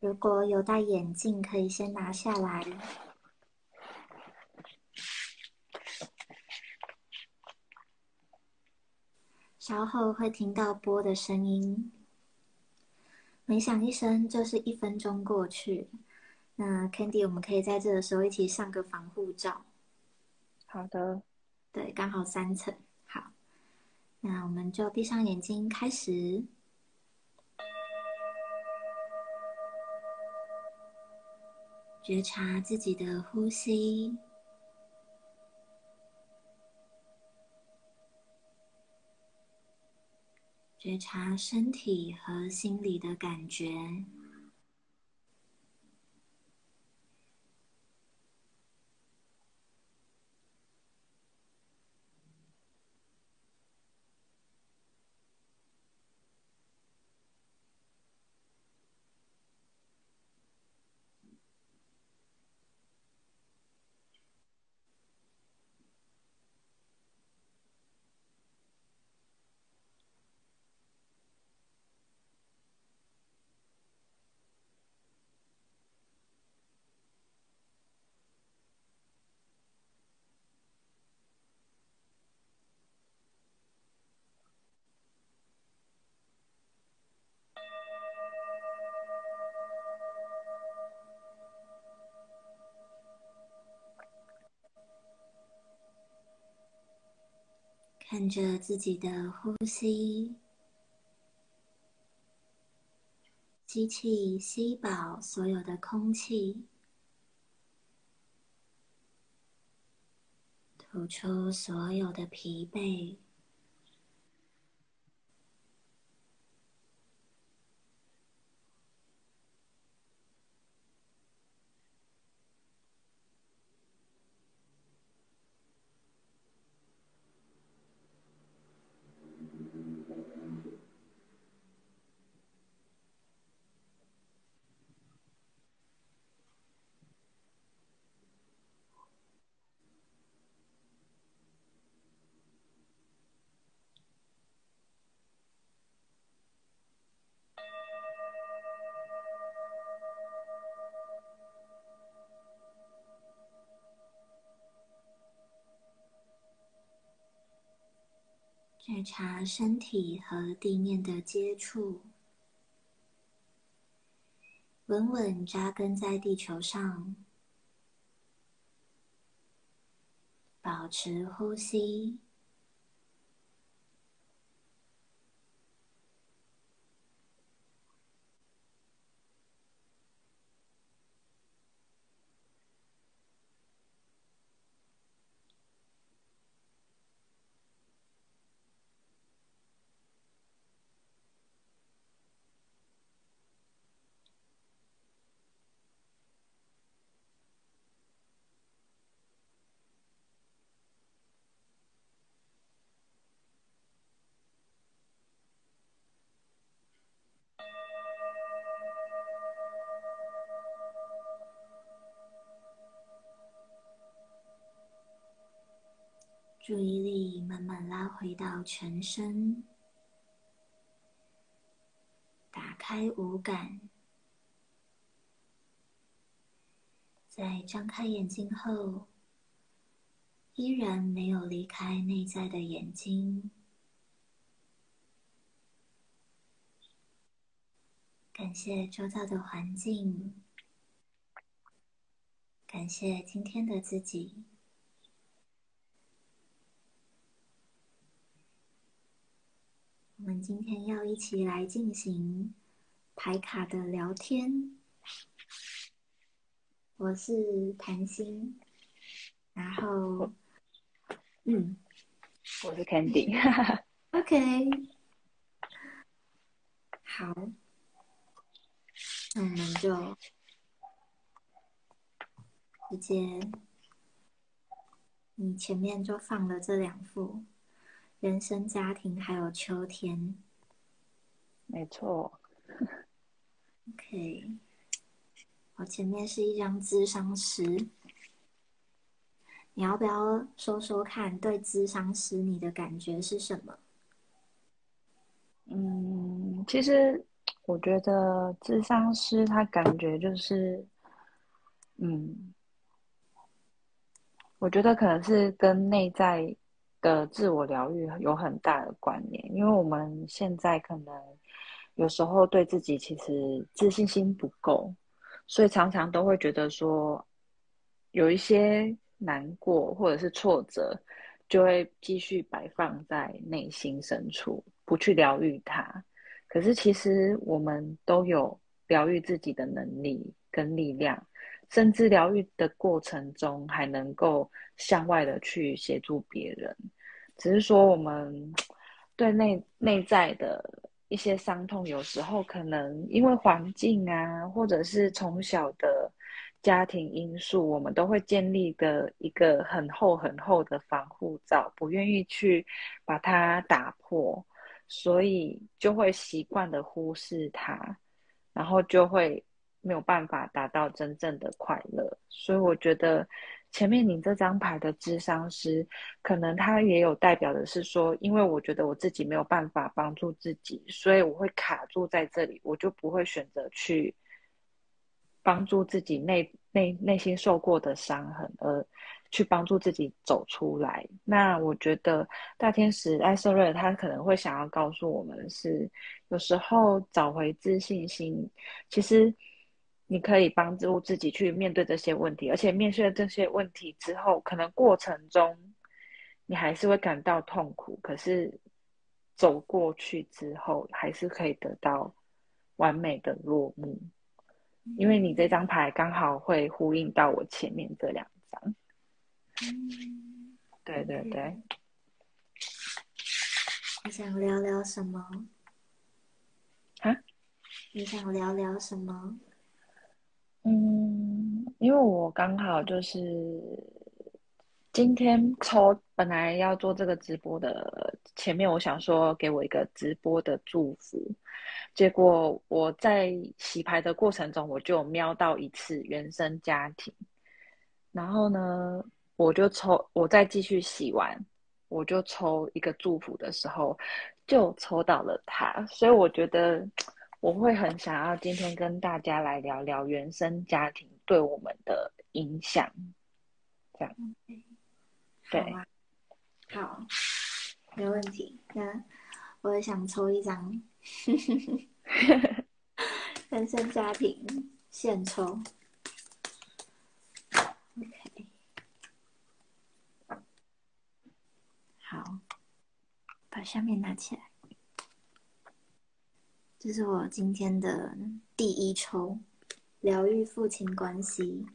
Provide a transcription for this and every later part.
如果有戴眼镜，可以先拿下来。稍后会听到波的声音，每响一声就是一分钟过去。那 Candy，我们可以在这个时候一起上个防护罩。好的，对，刚好三层。好，那我们就闭上眼睛开始，觉察自己的呼吸，觉察身体和心理的感觉。看着自己的呼吸，吸气，吸饱所有的空气，吐出所有的疲惫。觉察身体和地面的接触，稳稳扎根在地球上，保持呼吸。注意力慢慢拉回到全身，打开五感。在张开眼睛后，依然没有离开内在的眼睛。感谢周遭的环境，感谢今天的自己。们今天要一起来进行牌卡的聊天。我是谭心，然后，嗯，我是 Candy。OK，好，那我们就直接，你前面就放了这两副。人生、家庭，还有秋天，没错。OK，我前面是一张智商师，你要不要说说看？对智商师，你的感觉是什么？嗯，其实我觉得智商师他感觉就是，嗯，我觉得可能是跟内在的自我疗愈有很大的关联，因为我们现在可能有时候对自己其实自信心不够，所以常常都会觉得说有一些难过或者是挫折，就会继续摆放在内心深处，不去疗愈它。可是，其实我们都有疗愈自己的能力跟力量，甚至疗愈的过程中还能够向外的去协助别人。只是说，我们对内内在的一些伤痛，有时候可能因为环境啊，或者是从小的家庭因素，我们都会建立的一个很厚很厚的防护罩，不愿意去把它打破。所以就会习惯的忽视它，然后就会没有办法达到真正的快乐。所以我觉得前面你这张牌的智商师，可能他也有代表的是说，因为我觉得我自己没有办法帮助自己，所以我会卡住在这里，我就不会选择去帮助自己内内内心受过的伤痕而。去帮助自己走出来。那我觉得大天使艾瑟瑞他可能会想要告诉我们是，有时候找回自信心，其实你可以帮助自己去面对这些问题，而且面对这些问题之后，可能过程中你还是会感到痛苦，可是走过去之后，还是可以得到完美的落幕。因为你这张牌刚好会呼应到我前面这两张。嗯，对对对。你想聊聊什么？啊？你想聊聊什么？嗯，因为我刚好就是今天抽，本来要做这个直播的前面，我想说给我一个直播的祝福，结果我在洗牌的过程中，我就瞄到一次原生家庭，然后呢？我就抽，我再继续洗完，我就抽一个祝福的时候，就抽到了他，所以我觉得我会很想要今天跟大家来聊聊原生家庭对我们的影响，这样，对，好，没问题。那我也想抽一张 原生家庭，现抽。好，把下面拿起来。这是我今天的第一抽，疗愈父亲关系。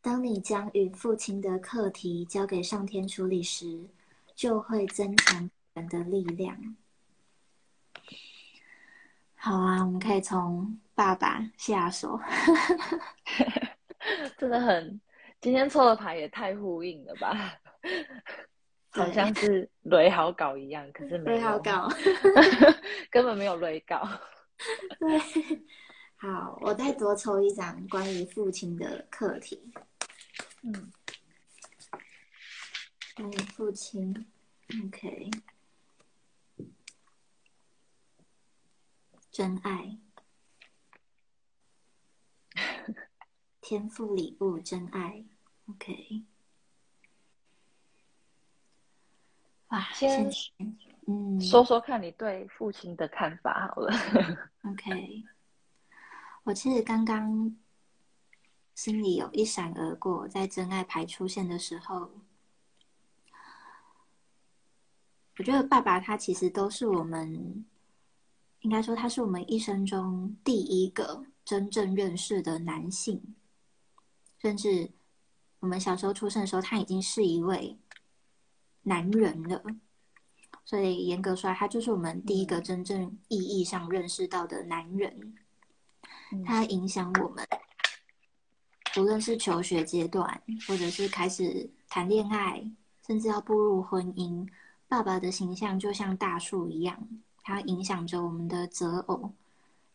当你将与父亲的课题交给上天处理时，就会增强人的力量。好啊，我们可以从爸爸下手。真的很，今天抽的牌也太呼应了吧！好像是 雷好稿一样，可是没有好稿，根本没有雷稿。对，好，我再多抽一张关于父亲的课题。嗯，关于父亲，OK，真爱，天赋礼物，真爱，OK。哇，先嗯，说说看你对父亲的看法好了。OK，我其实刚刚心里有一闪而过，在真爱牌出现的时候，我觉得爸爸他其实都是我们，应该说他是我们一生中第一个真正认识的男性，甚至我们小时候出生的时候，他已经是一位。男人了，所以严格说来，他就是我们第一个真正意义上认识到的男人。他影响我们，无论是求学阶段，或者是开始谈恋爱，甚至要步入婚姻，爸爸的形象就像大树一样，它影响着我们的择偶。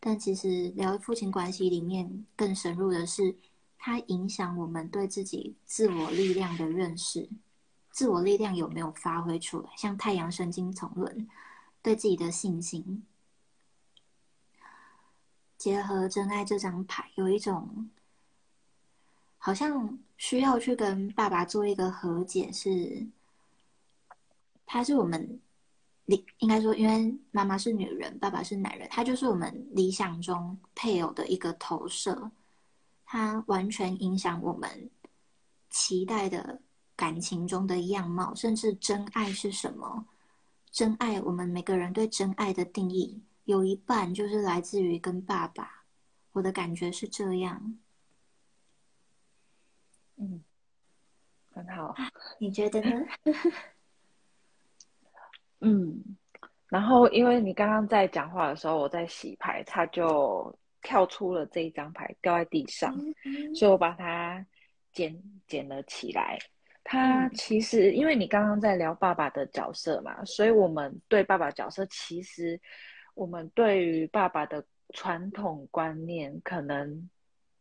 但其实聊父亲关系里面更深入的是，它影响我们对自己自我力量的认识。自我力量有没有发挥出来？像太阳神经丛轮，对自己的信心，结合真爱这张牌，有一种好像需要去跟爸爸做一个和解，是他是我们理应该说，因为妈妈是女人，爸爸是男人，他就是我们理想中配偶的一个投射，他完全影响我们期待的感情中的样貌，甚至真爱是什么？真爱，我们每个人对真爱的定义。有一半就是来自于跟爸爸，我的感觉是这样。嗯，很好，你觉得呢？嗯，然后因为你刚刚在讲话的时候，我在洗牌，他就跳出了这一张牌掉在地上，所以我把它捡捡了起来。他其实因为你刚刚在聊爸爸的角色嘛，所以我们对爸爸角色其实。我们对于爸爸的传统观念，可能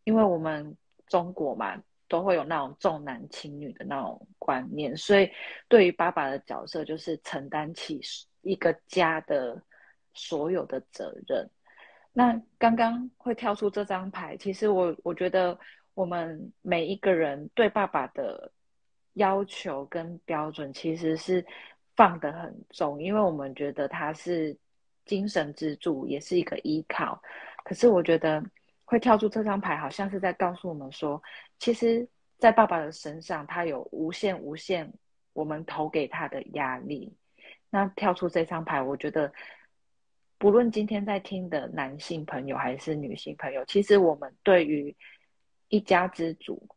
因为我们中国嘛，都会有那种重男轻女的那种观念，所以对于爸爸的角色，就是承担起一个家的所有的责任。那刚刚会跳出这张牌，其实我我觉得我们每一个人对爸爸的要求跟标准，其实是放得很重，因为我们觉得他是。精神支柱也是一个依靠，可是我觉得会跳出这张牌，好像是在告诉我们说，其实，在爸爸的身上，他有无限无限我们投给他的压力。那跳出这张牌，我觉得，不论今天在听的男性朋友还是女性朋友，其实我们对于一家之主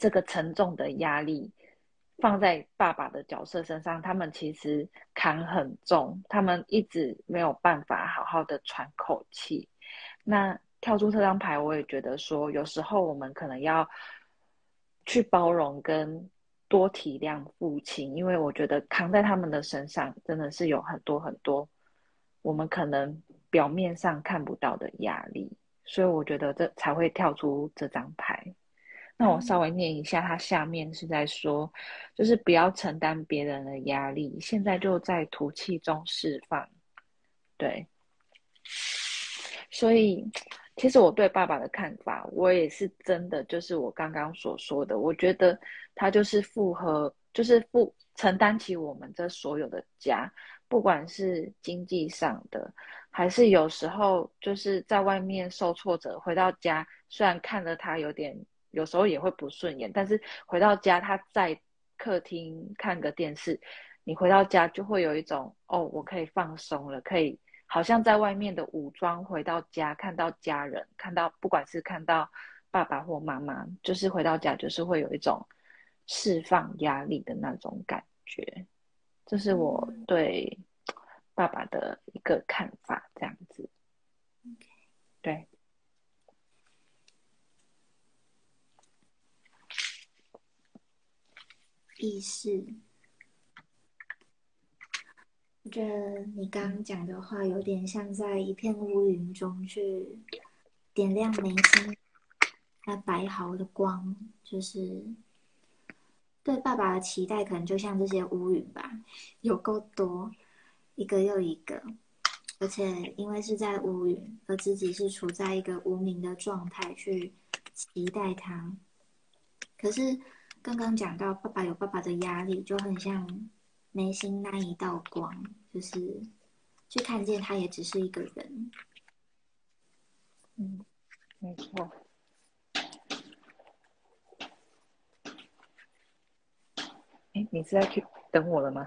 这个沉重的压力。放在爸爸的角色身上，他们其实扛很重，他们一直没有办法好好的喘口气。那跳出这张牌，我也觉得说，有时候我们可能要去包容跟多体谅父亲，因为我觉得扛在他们的身上真的是有很多很多我们可能表面上看不到的压力，所以我觉得这才会跳出这张牌。那我稍微念一下，它下面是在说，就是不要承担别人的压力，现在就在吐气中释放。对，所以其实我对爸爸的看法，我也是真的，就是我刚刚所说的，我觉得他就是负荷，就是负承担起我们这所有的家，不管是经济上的，还是有时候就是在外面受挫折，回到家虽然看着他有点。有时候也会不顺眼，但是回到家，他在客厅看个电视，你回到家就会有一种哦，我可以放松了，可以好像在外面的武装回到家，看到家人，看到不管是看到爸爸或妈妈，就是回到家就是会有一种释放压力的那种感觉，这是我对爸爸的一个看法，这样子，对。意识，我觉得你刚刚讲的话有点像在一片乌云中去点亮眉心那白毫的光，就是对爸爸的期待，可能就像这些乌云吧，有够多，一个又一个，而且因为是在乌云，而自己是处在一个无名的状态去期待他，可是。刚刚讲到爸爸有爸爸的压力，就很像眉心那一道光，就是去看见他也只是一个人。嗯，没错。哎，你是在去等我了吗？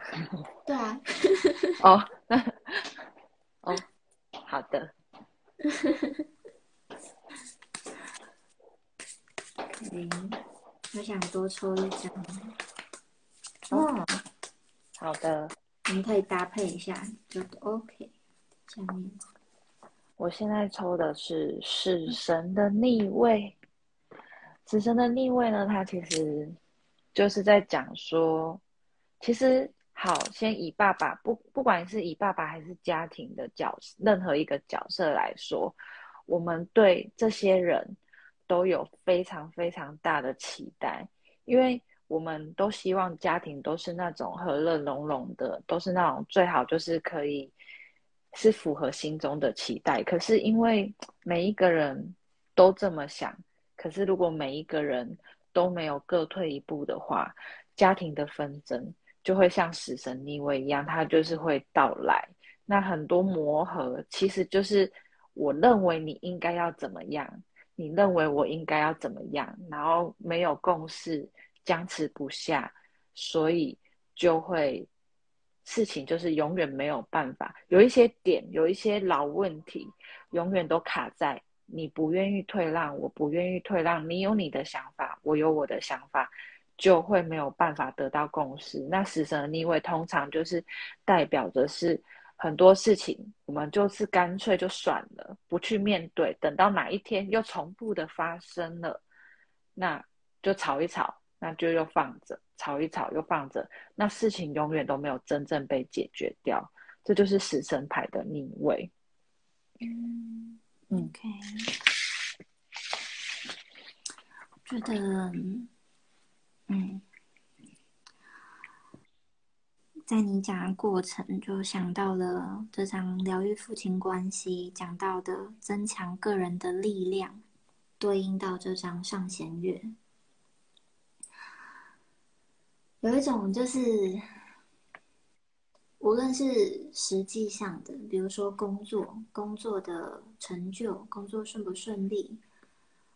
对啊。哦，那哦，好的。零。我想多抽一张。哦，好的，我们可以搭配一下，就 OK。下面，我现在抽的是死神的逆位。死神的逆位呢，它其实就是在讲说，其实好，先以爸爸不，不管是以爸爸还是家庭的角色，任何一个角色来说，我们对这些人。都有非常非常大的期待，因为我们都希望家庭都是那种和乐融融的，都是那种最好就是可以是符合心中的期待。可是因为每一个人都这么想，可是如果每一个人都没有各退一步的话，家庭的纷争就会像死神逆位一样，它就是会到来。那很多磨合，其实就是我认为你应该要怎么样，你认为我应该要怎么样，然后没有共识，僵持不下，所以就会事情就是永远没有办法。有一些点，有一些老问题，永远都卡在你不愿意退让，我不愿意退让，你有你的想法，我有我的想法，就会没有办法得到共识。那死神的逆位通常就是代表着是。很多事情，我们就是干脆就算了，不去面对。等到哪一天又重复的发生了，那就吵一吵，那就又放着，吵一吵又放着，那事情永远都没有真正被解决掉。这就是死神牌的逆位。嗯，OK，觉得，嗯。在你讲的过程，就想到了这张疗愈父亲关系讲到的增强个人的力量，对应到这张上弦月，有一种就是，无论是实际上的，比如说工作、工作的成就、工作顺不顺利，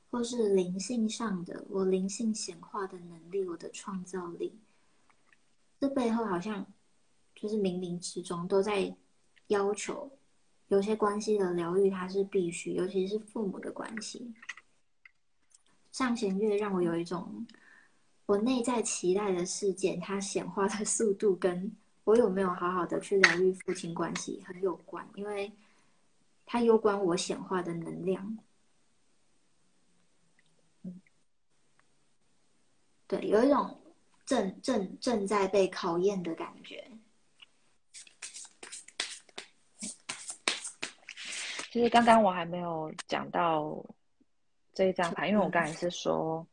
或是灵性上的，我灵性显化的能力，我的创造力，这背后好像。就是冥冥之中都在要求，有些关系的疗愈它是必须，尤其是父母的关系。上弦月让我有一种我内在期待的事件，它显化的速度跟我有没有好好的去疗愈父亲关系很有关，因为它攸关我显化的能量。对，有一种正正正在被考验的感觉。其实刚刚我还没有讲到这一张牌，因为我刚才是说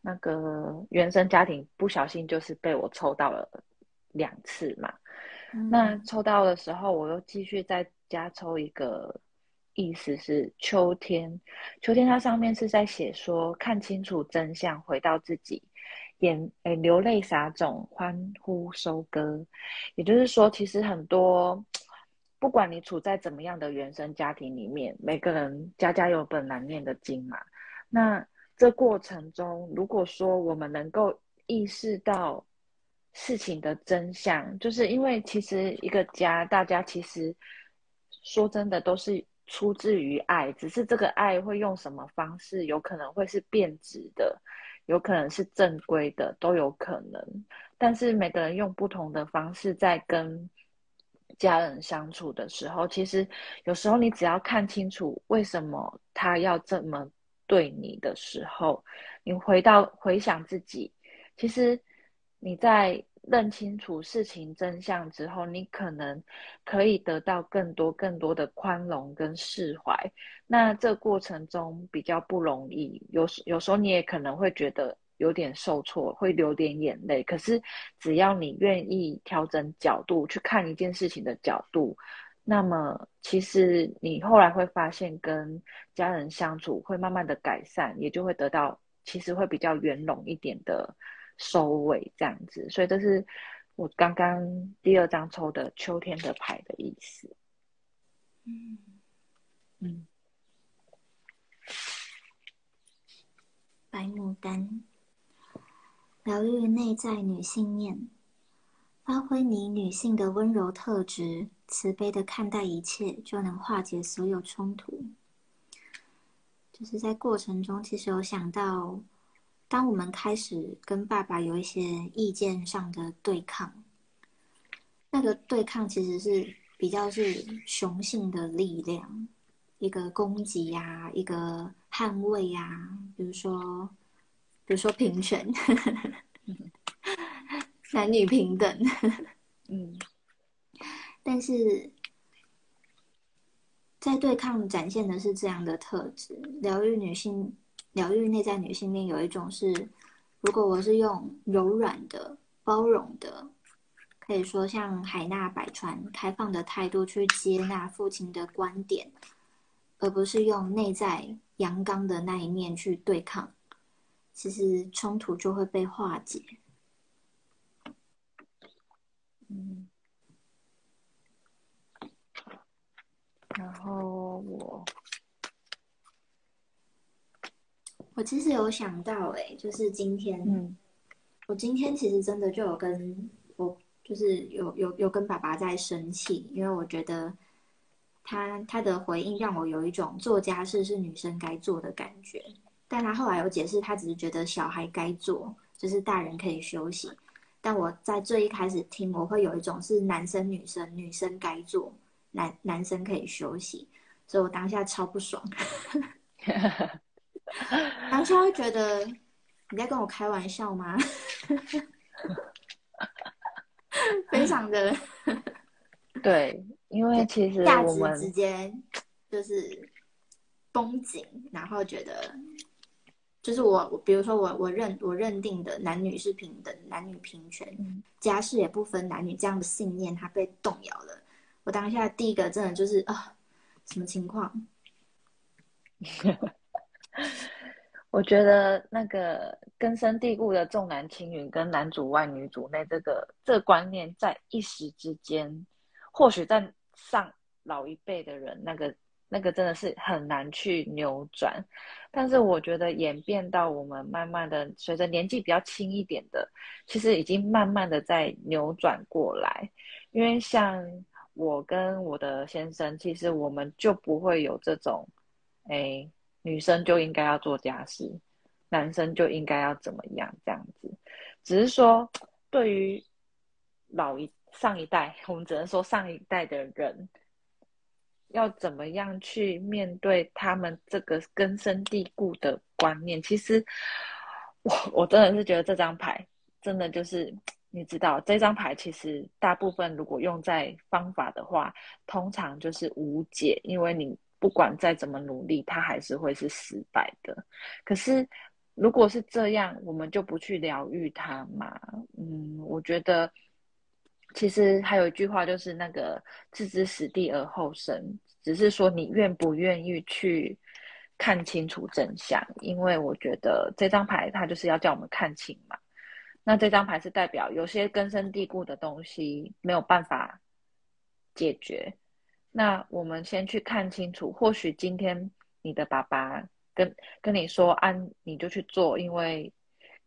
那个原生家庭不小心就是被我抽到了两次嘛。那抽到的时候，我又继续再加抽一个，意思是秋天。秋天它上面是在写说看清楚真相，回到自己，眼诶流泪撒种，欢呼收割。也就是说，其实很多。不管你处在怎么样的原生家庭里面，每个人家家有本难念的经嘛。那这过程中，如果说我们能够意识到事情的真相，就是因为其实一个家，大家其实说真的都是出自于爱，只是这个爱会用什么方式，有可能会是变质的，有可能是正规的，都有可能。但是每个人用不同的方式在跟。家人相处的时候，其实有时候你只要看清楚为什么他要这么对你的时候，你回到回想自己，其实你在认清楚事情真相之后，你可能可以得到更多更多的宽容跟释怀。那这过程中比较不容易，有有时候你也可能会觉得。有点受挫，会流点眼泪。可是，只要你愿意调整角度去看一件事情的角度，那么其实你后来会发现，跟家人相处会慢慢的改善，也就会得到其实会比较圆融一点的收尾，这样子。所以这是我刚刚第二张抽的秋天的牌的意思。嗯嗯，白牡丹。疗愈内在女性面，发挥你女性的温柔特质，慈悲的看待一切，就能化解所有冲突。就是在过程中，其实有想到，当我们开始跟爸爸有一些意见上的对抗，那个对抗其实是比较是雄性的力量，一个攻击呀，一个捍卫呀，比如说。比如说平权，男女平等，嗯，但是在对抗展现的是这样的特质。疗愈女性，疗愈内在女性面有一种是，如果我是用柔软的、包容的，可以说像海纳百川、开放的态度去接纳父亲的观点，而不是用内在阳刚的那一面去对抗，其实冲突就会被化解。嗯，然后我。我其实有想到，哎，就是今天，嗯，我今天其实真的就有跟我，就是有有有跟爸爸在生气，因为我觉得他他的回应让我有一种做家事是女生该做的感觉，但他后来有解释，他只是觉得小孩该做，就是大人可以休息。但我在最一开始听，我会有一种是男生女生女生该做，男男生可以休息，所以我当下超不爽。当下会觉得你在跟我开玩笑吗？非常的 对，因为其实价值直接就是绷紧，然后觉得就是我，我比如说我我认我认定的男女是平等，男女平权，家事也不分男女这样的信念，它被动摇了。我当下第一个真的就是啊，什么情况？我觉得那个根深蒂固的重男轻女跟男主外女主内这个这个观念，在一时之间，或许在上老一辈的人，那个那个真的是很难去扭转。但是我觉得演变到我们慢慢的随着年纪比较轻一点的，其实已经慢慢的在扭转过来。因为像我跟我的先生，其实我们就不会有这种，哎。女生就应该要做家事，男生就应该要怎么样这样子？只是说，对于老一上一代，我们只能说上一代的人，要怎么样去面对他们这个根深蒂固的观念？其实，我我真的是觉得这张牌真的就是，你知道，这张牌其实大部分如果用在方法的话，通常就是无解，因为你。不管再怎么努力，它还是会是失败的。可是，如果是这样，我们就不去疗愈他嘛？嗯，我觉得其实还有一句话，就是那个“置之死地而后生”，只是说你愿不愿意去看清楚真相。因为我觉得这张牌它就是要叫我们看清嘛。那这张牌是代表有些根深蒂固的东西没有办法解决。那我们先去看清楚，或许今天你的爸爸跟跟你说，安你就去做，因为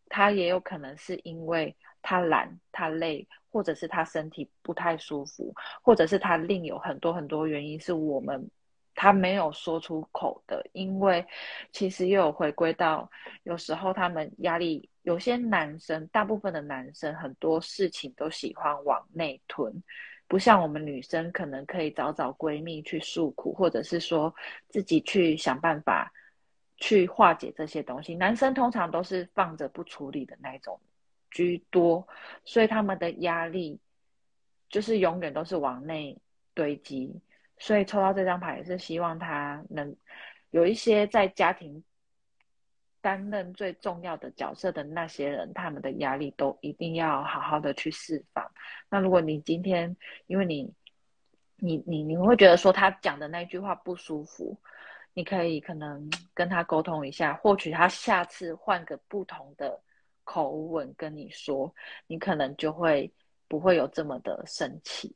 他也有可能是因为他懒、他累，或者是他身体不太舒服，或者是他另有很多很多原因，是我们他没有说出口的。因为其实又有回归到，有时候他们压力，有些男生，大部分的男生很多事情都喜欢往内吞。不像我们女生，可能可以找找闺蜜去诉苦，或者是说自己去想办法去化解这些东西。男生通常都是放着不处理的那种居多，所以他们的压力就是永远都是往内堆积。所以抽到这张牌也是希望他能有一些在家庭。担任最重要的角色的那些人，他们的压力都一定要好好的去释放。那如果你今天，因为你，你你你会觉得说他讲的那句话不舒服，你可以可能跟他沟通一下，或许他下次换个不同的口吻跟你说，你可能就会不会有这么的生气，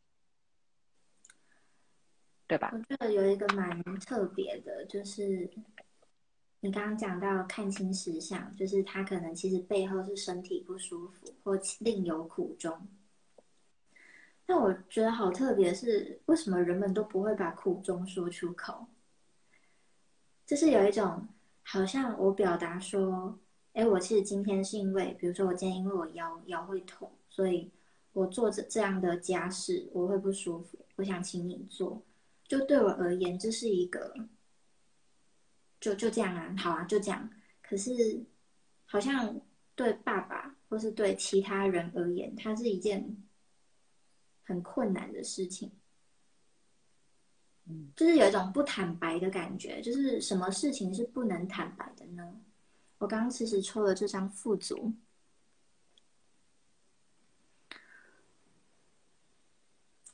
对吧？我觉得有一个蛮特别的，就是。你刚刚讲到看清实相，就是他可能其实背后是身体不舒服，或另有苦衷。但我觉得好特别，是为什么人们都不会把苦衷说出口？就是有一种好像我表达说，哎，我其实今天是因为，比如说我今天因为我腰腰会痛，所以我做这这样的家事我会不舒服，我想请你做。就对我而言，这是一个。就就这样啊，好啊，就这样。可是，好像对爸爸或是对其他人而言，它是一件很困难的事情。嗯，就是有一种不坦白的感觉。就是什么事情是不能坦白的呢？我刚刚其实抽了这张富足，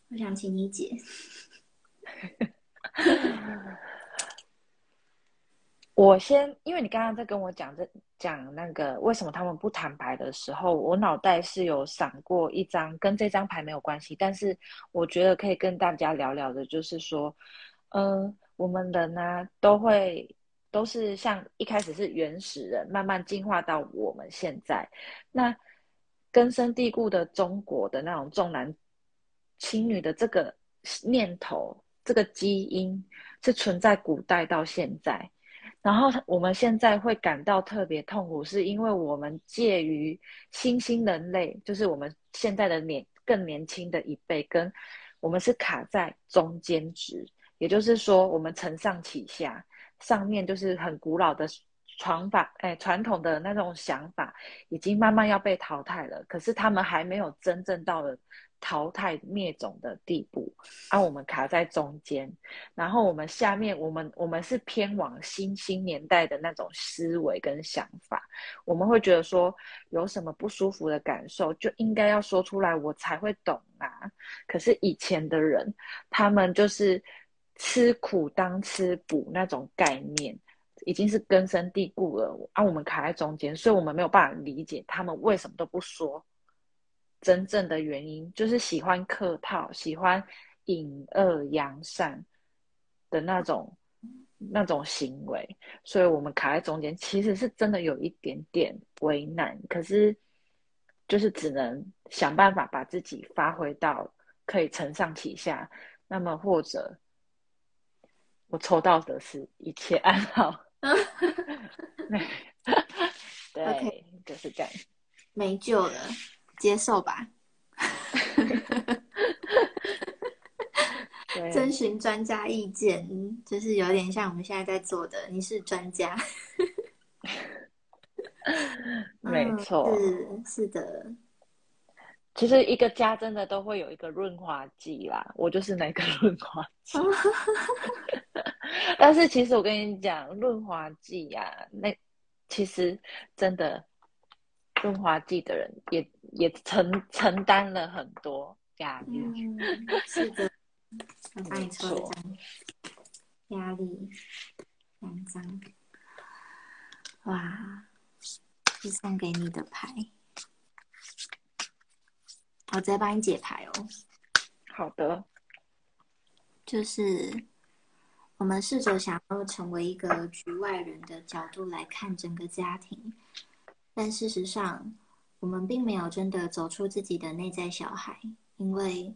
我想请你解。我先，因为你刚刚在跟我讲这讲那个为什么他们不坦白的时候，我脑袋是有闪过一张跟这张牌没有关系，但是我觉得可以跟大家聊聊的，就是说，嗯，我们人呢都会都是像一开始是原始人，慢慢进化到我们现在，那根深蒂固的中国的那种重男轻女的这个念头，这个基因是存在古代到现在。然后我们现在会感到特别痛苦，是因为我们介于新兴人类，就是我们现在的年更年轻的一辈，跟我们是卡在中间值，也就是说，我们承上启下，上面就是很古老的传法，哎，传统的那种想法，已经慢慢要被淘汰了，可是他们还没有真正到了。淘汰灭种的地步，啊，我们卡在中间，然后我们下面，我们我们是偏往新兴年代的那种思维跟想法，我们会觉得说有什么不舒服的感受，就应该要说出来，我才会懂啊。可是以前的人，他们就是吃苦当吃补那种概念，已经是根深蒂固了，啊，我们卡在中间，所以我们没有办法理解他们为什么都不说。真正的原因就是喜欢客套，喜欢隐恶扬善的那种那种行为，所以我们卡在中间，其实是真的有一点点为难。可是就是只能想办法把自己发挥到可以承上启下。那么或者我抽到的是一切安好，对，就是这样，没救了。接受吧，征询专家意见，就是有点像我们现在在做的。你是专家，没错，是是的。其实一个家真的都会有一个润滑剂啦，我就是那个 润滑剂。但是其实我跟你讲，润滑剂呀，那其实真的。润滑剂的人也也承承担了很多压力，是的，我帮你抽一张压力两张，哇，是送给你的牌，我再帮你解牌哦。好的，就是我们试着想要成为一个局外人的角度来看整个家庭。但事实上，我们并没有真的走出自己的内在小孩，因为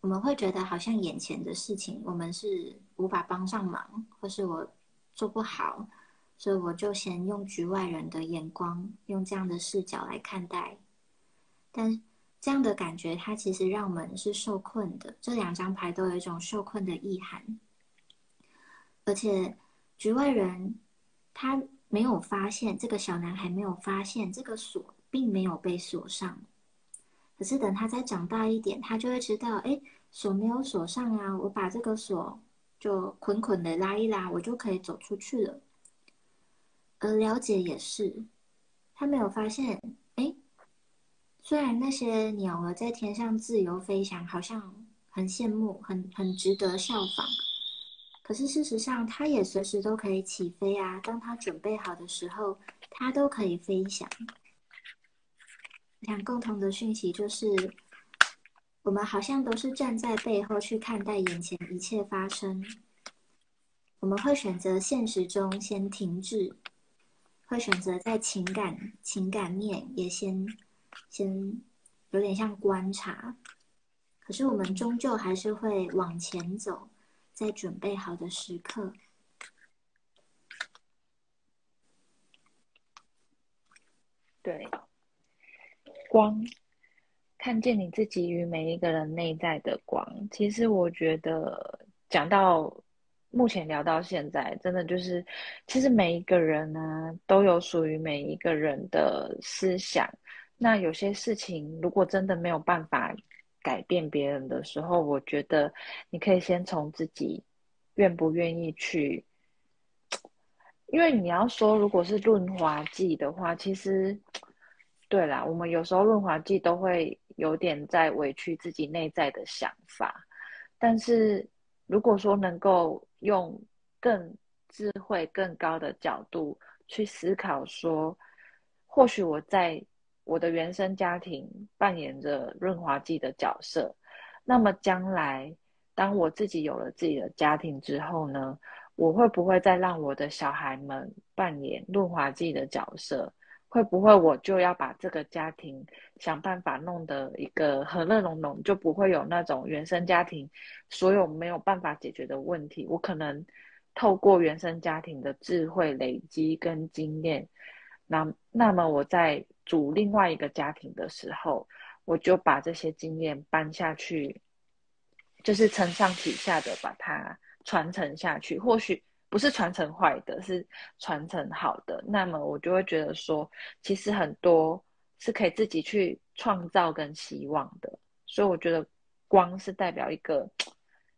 我们会觉得好像眼前的事情我们是无法帮上忙，或是我做不好，所以我就先用局外人的眼光，用这样的视角来看待。但这样的感觉，它其实让我们是受困的。这两张牌都有一种受困的意涵，而且局外人他。没有发现这个小男孩没有发现这个锁并没有被锁上，可是等他再长大一点，他就会知道，哎，锁没有锁上啊，我把这个锁就捆捆的拉一拉，我就可以走出去了。而了解也是，他没有发现，虽然那些鸟儿在天上自由飞翔，好像很羡慕，很很值得效仿。可是事实上，它也随时都可以起飞啊！当它准备好的时候，它都可以飞翔。我想共同的讯息就是，我们好像都是站在背后去看待眼前一切发生。我们会选择现实中先停滞，会选择在情感情感面也先先有点像观察。可是我们终究还是会往前走。在准备好的时刻，对光看见你自己与每一个人内在的光。其实我觉得，讲到目前聊到现在，真的就是，其实每一个人呢，都有属于每一个人的思想。那有些事情，如果真的没有办法。改变别人的时候，我觉得你可以先从自己愿不愿意去，因为你要说如果是润滑剂的话，其实对啦，我们有时候润滑剂都会有点在委屈自己内在的想法。但是如果说能够用更智慧、更高的角度去思考，说或许我在我的原生家庭扮演着润滑剂的角色，那么将来当我自己有了自己的家庭之后呢，我会不会再让我的小孩们扮演润滑剂的角色？会不会我就要把这个家庭想办法弄得一个和乐融融，就不会有那种原生家庭所有没有办法解决的问题？我可能透过原生家庭的智慧累积跟经验，那那么我在组另外一个家庭的时候，我就把这些经验搬下去，就是承上启下的把它传承下去，或许。不是传承坏的，是传承好的。那么我就会觉得说，其实很多是可以自己去创造跟希望的。所以我觉得光是代表一个，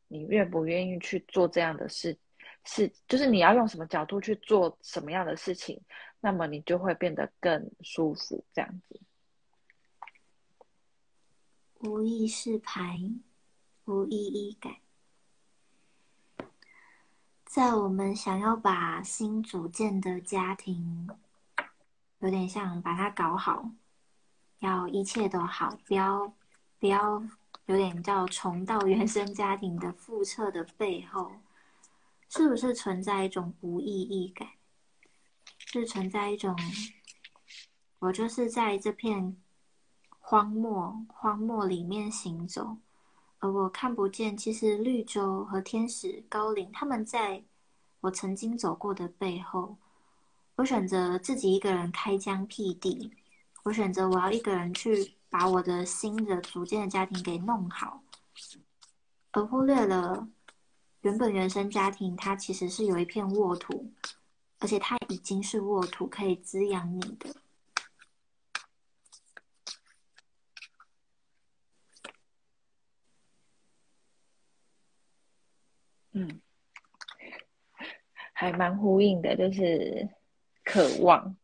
你愿不愿意去做这样的事，是就是你要用什么角度去做什么样的事情，那么你就会变得更舒服。这样子，无意识牌，无意义感。在我们想要把新组建的家庭，有点像把它搞好，要一切都好，不要不要有点叫重到原生家庭的复测的背后，是不是存在一种无意义感？是存在一种，我就是在这片荒漠荒漠里面行走。而我看不见，其实绿洲和天使高岭，他们在我曾经走过的背后。我选择自己一个人开疆辟地，我选择我要一个人去把我的新的组建的家庭给弄好，而忽略了原本原生家庭它其实是有一片沃土，而且它已经是沃土，可以滋养你的。嗯，还蛮呼应的，就是渴望，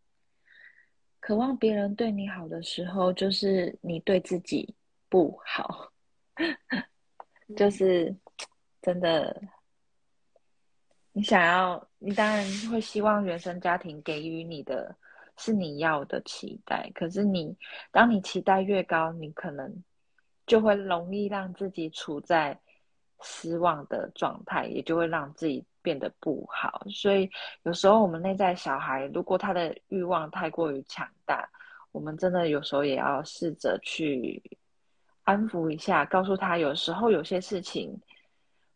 渴望别人对你好的时候，就是你对自己不好，就是真的，你想要，你当然会希望原生家庭给予你的是你要的期待，可是你当你期待越高，你可能就会容易让自己处在。失望的状态，也就会让自己变得不好。所以有时候我们内在小孩，如果他的欲望太过于强大，我们真的有时候也要试着去安抚一下，告诉他，有时候有些事情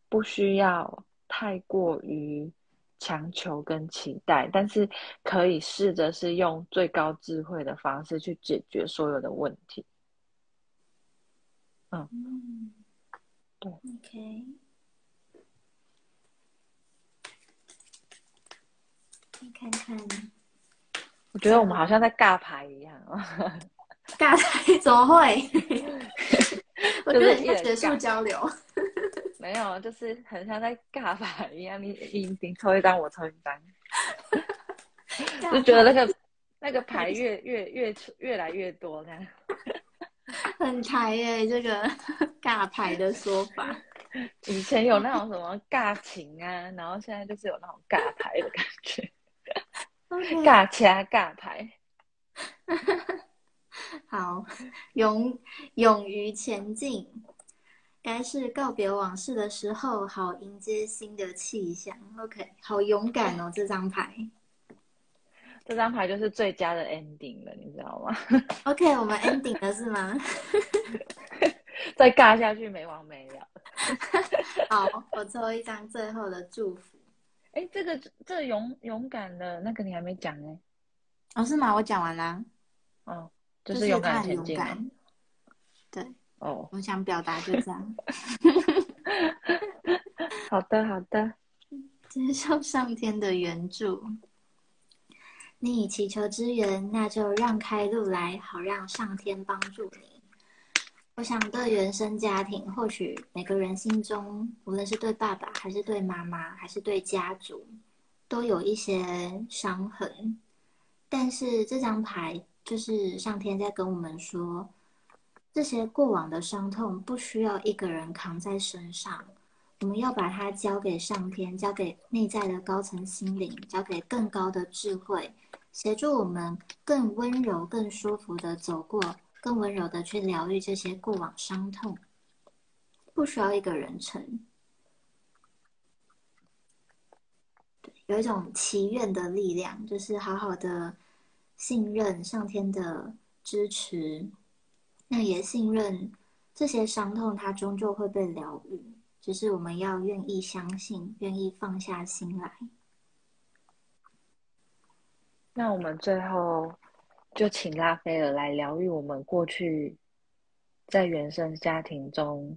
不需要太过于强求跟期待，但是可以试着是用最高智慧的方式去解决所有的问题。嗯。对，OK，你看看，我觉得我们好像在尬牌一样哦。尬牌怎么会？我觉得在学术交流。没有，就是很像在尬牌一样，你你你抽一张，我抽一张，就觉得那个那个牌越越越越来越多呢。很台耶，这个 尬牌的说法。以前有那种什么尬情啊，然后现在就是有那种尬牌的感觉。尬掐尬牌。好，勇勇于前进，该是告别往事的时候，好迎接新的气象。OK，好勇敢哦，这张牌。这张牌就是最佳的 ending 了，你知道吗？OK，我们 ending 了是吗？再尬下去没完没了。好，我抽一张最后的祝福。哎，这个这勇勇敢的那个你还没讲呢。哦，是吗？我讲完啦。哦，就是勇敢前进。对。哦。我想表达就这样。好的，好的。接受上天的援助。你已祈求支援，那就让开路来，好让上天帮助你。我想对原生家庭，或许每个人心中，无论是对爸爸，还是对妈妈，还是对家族，都有一些伤痕。但是这张牌就是上天在跟我们说，这些过往的伤痛不需要一个人扛在身上，我们要把它交给上天，交给内在的高层心灵，交给更高的智慧，协助我们更温柔、更舒服的走过，更温柔的去疗愈这些过往伤痛，不需要一个人承。有一种祈愿的力量，就是好好的信任上天的支持。那也信任这些伤痛，它终究会被疗愈，只是我们要愿意相信，愿意放下心来。那我们最后就请拉斐尔来疗愈我们过去在原生家庭中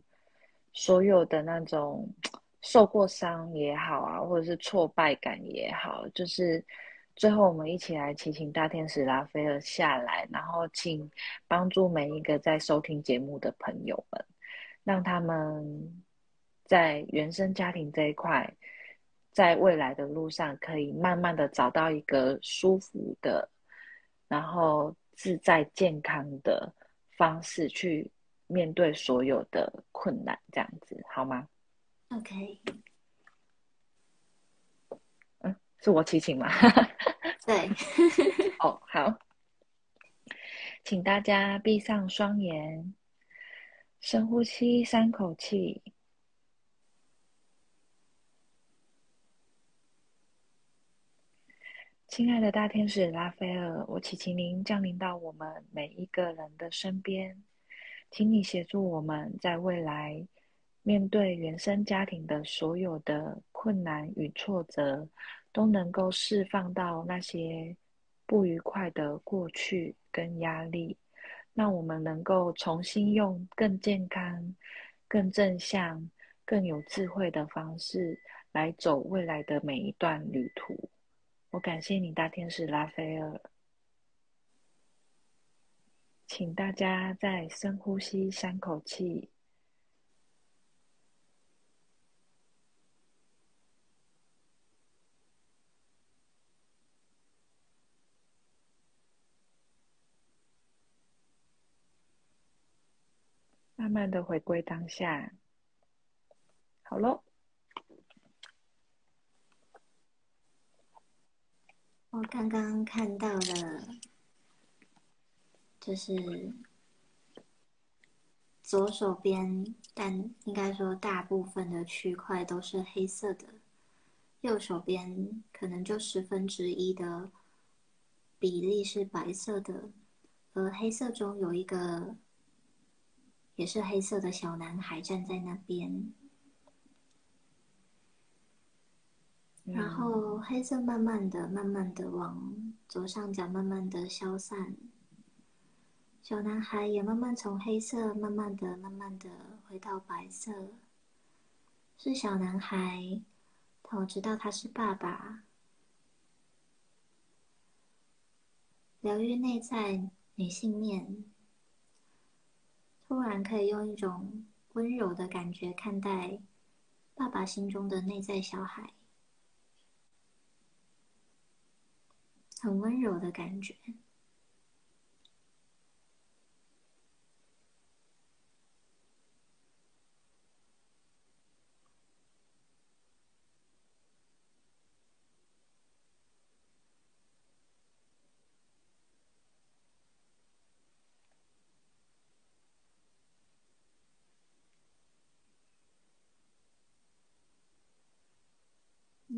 所有的那种 受过伤也好啊，或者是挫败感也好，就是。最后，我们一起来祈请大天使拉斐尔下来，然后请帮助每一个在收听节目的朋友们，让他们在原生家庭这一块，在未来的路上可以慢慢的找到一个舒服的，然后自在健康的方式去面对所有的困难，这样子好吗？OK。是我祈请吗？对。哦，好，请大家闭上双眼，深呼吸三口气。亲爱的大天使拉斐尔，我祈请您降临到我们每一个人的身边，请你协助我们在未来面对原生家庭的所有的困难与挫折。都能够释放到那些不愉快的过去跟压力，让我们能够重新用更健康、更正向、更有智慧的方式来走未来的每一段旅途。我感谢你，大天使拉斐尔，请大家再深呼吸三口气。慢的回归当下，好喽。我刚刚看到了，就是左手边，但应该说大部分的区块都是黑色的，右手边可能就十分之一的比例是白色的，而黑色中有一个。也是黑色的小男孩站在那边，然后黑色慢慢的、慢慢的往左上角慢慢的消散，小男孩也慢慢从黑色慢慢的、慢慢的回到白色，是小男孩，但我知道他是爸爸，疗愈内在女性面。突然可以用一种温柔的感觉看待爸爸心中的内在小孩，很温柔的感觉。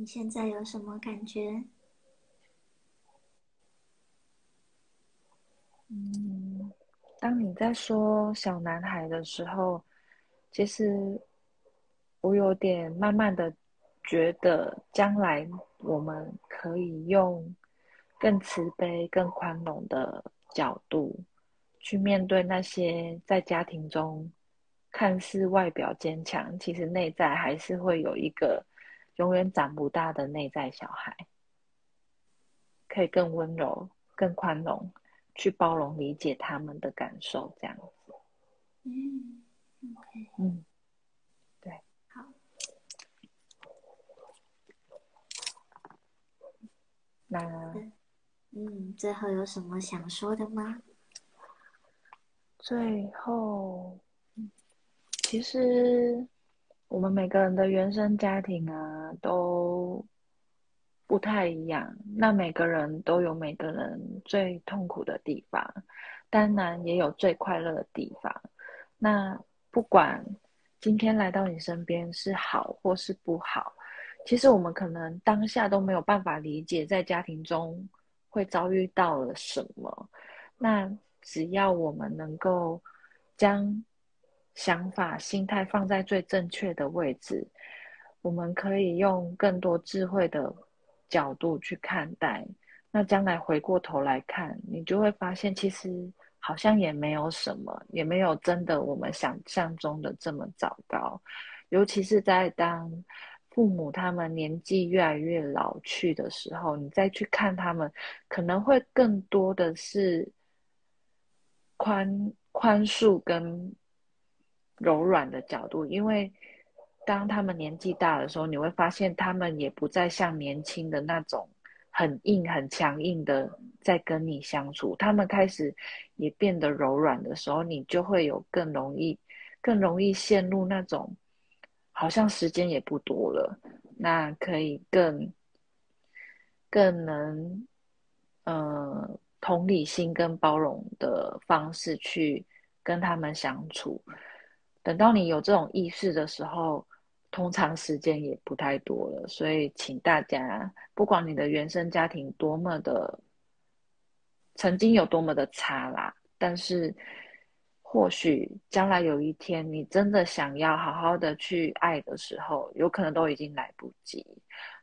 你现在有什么感觉？嗯，当你在说小男孩的时候，其实我有点慢慢的觉得，将来我们可以用更慈悲、更宽容的角度去面对那些在家庭中看似外表坚强，其实内在还是会有一个。永远长不大的内在小孩，可以更温柔、更宽容，去包容、理解他们的感受，这样子。嗯，OK，嗯，对，好。那，嗯，最后有什么想说的吗？最后，其实我们每个人的原生家庭啊，都不太一样。那每个人都有每个人最痛苦的地方，当然也有最快乐的地方。那不管今天来到你身边是好或是不好，其实我们可能当下都没有办法理解，在家庭中会遭遇到了什么。那只要我们能够将想法、心态放在最正确的位置，我们可以用更多智慧的角度去看待。那将来回过头来看，你就会发现，其实好像也没有什么，也没有真的我们想象中的这么糟糕。尤其是在当父母他们年纪越来越老去的时候，你再去看他们，可能会更多的是。宽宽恕跟柔软的角度，因为当他们年纪大的时候，你会发现他们也不再像年轻的那种很硬、很强硬的在跟你相处，他们开始也变得柔软的时候，你就会有更容易、更容易陷入那种好像时间也不多了，那可以更更能，嗯。同理心跟包容的方式去跟他们相处，等到你有这种意识的时候，通常时间也不太多了。所以，请大家，不管你的原生家庭多么的曾经有多么的差啦，但是或许将来有一天你真的想要好好的去爱的时候，有可能都已经来不及。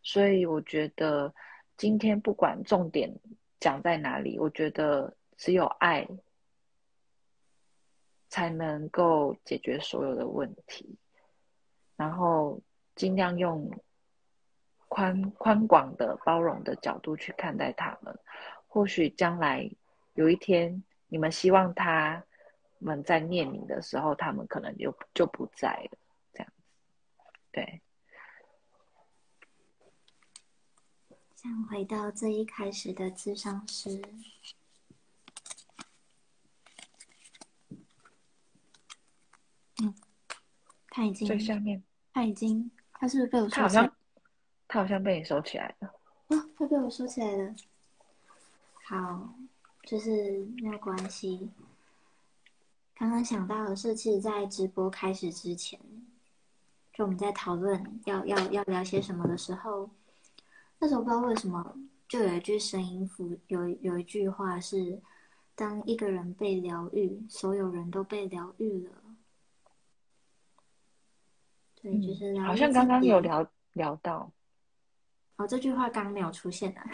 所以，我觉得今天不管重点。讲在哪里？我觉得只有爱才能够解决所有的问题，然后尽量用宽宽广的包容的角度去看待他们。或许将来有一天，你们希望他们在念你的时候，他们可能就就不在了。这样子，对。想回到最一开始的智商师，嗯，他已经最下面，他已经，他是不是被我收起来？他好像被你收起来了。啊，他被我收起来了。好，就是没有关系。刚刚想到的是，其实，在直播开始之前，就我们在讨论要要要聊些什么的时候。那时候不知道为什么，就有一句声音符，有有一句话是：当一个人被疗愈，所有人都被疗愈了。对，就是好像刚刚有聊聊到。哦，这句话刚没有出现啊。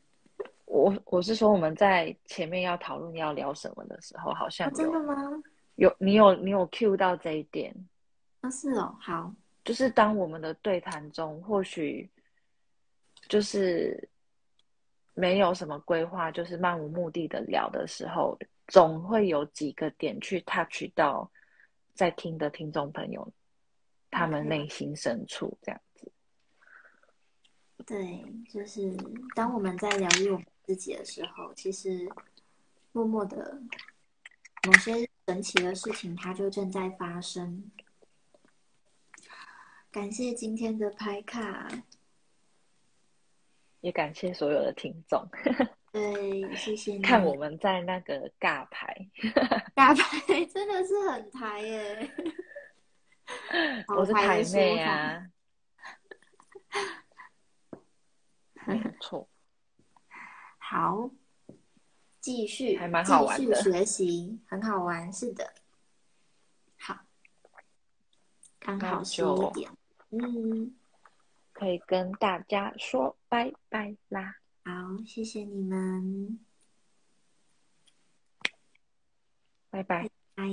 我我是说我们在前面要讨论要聊什么的时候，好像真的吗？有你有你有 cue 到这一点？啊，是哦，好，就是当我们的对谈中，或许。就是没有什么规划，就是漫无目的的聊的时候，总会有几个点去 touch 到在听的听众朋友他们内心深处这样子。对，就是当我们在疗愈我们自己的时候，其实默默的某些神奇的事情，它就正在发生。感谢今天的拍卡。也感谢所有的听众，对，谢谢你看我们在那个尬牌，尬牌真的是很台耶，我是台妹啊，没错，好，继续，还蛮好玩的，学习很好玩，是的，好，刚好十一点，嗯。可以跟大家说拜拜啦！好，谢谢你们，拜拜，拜。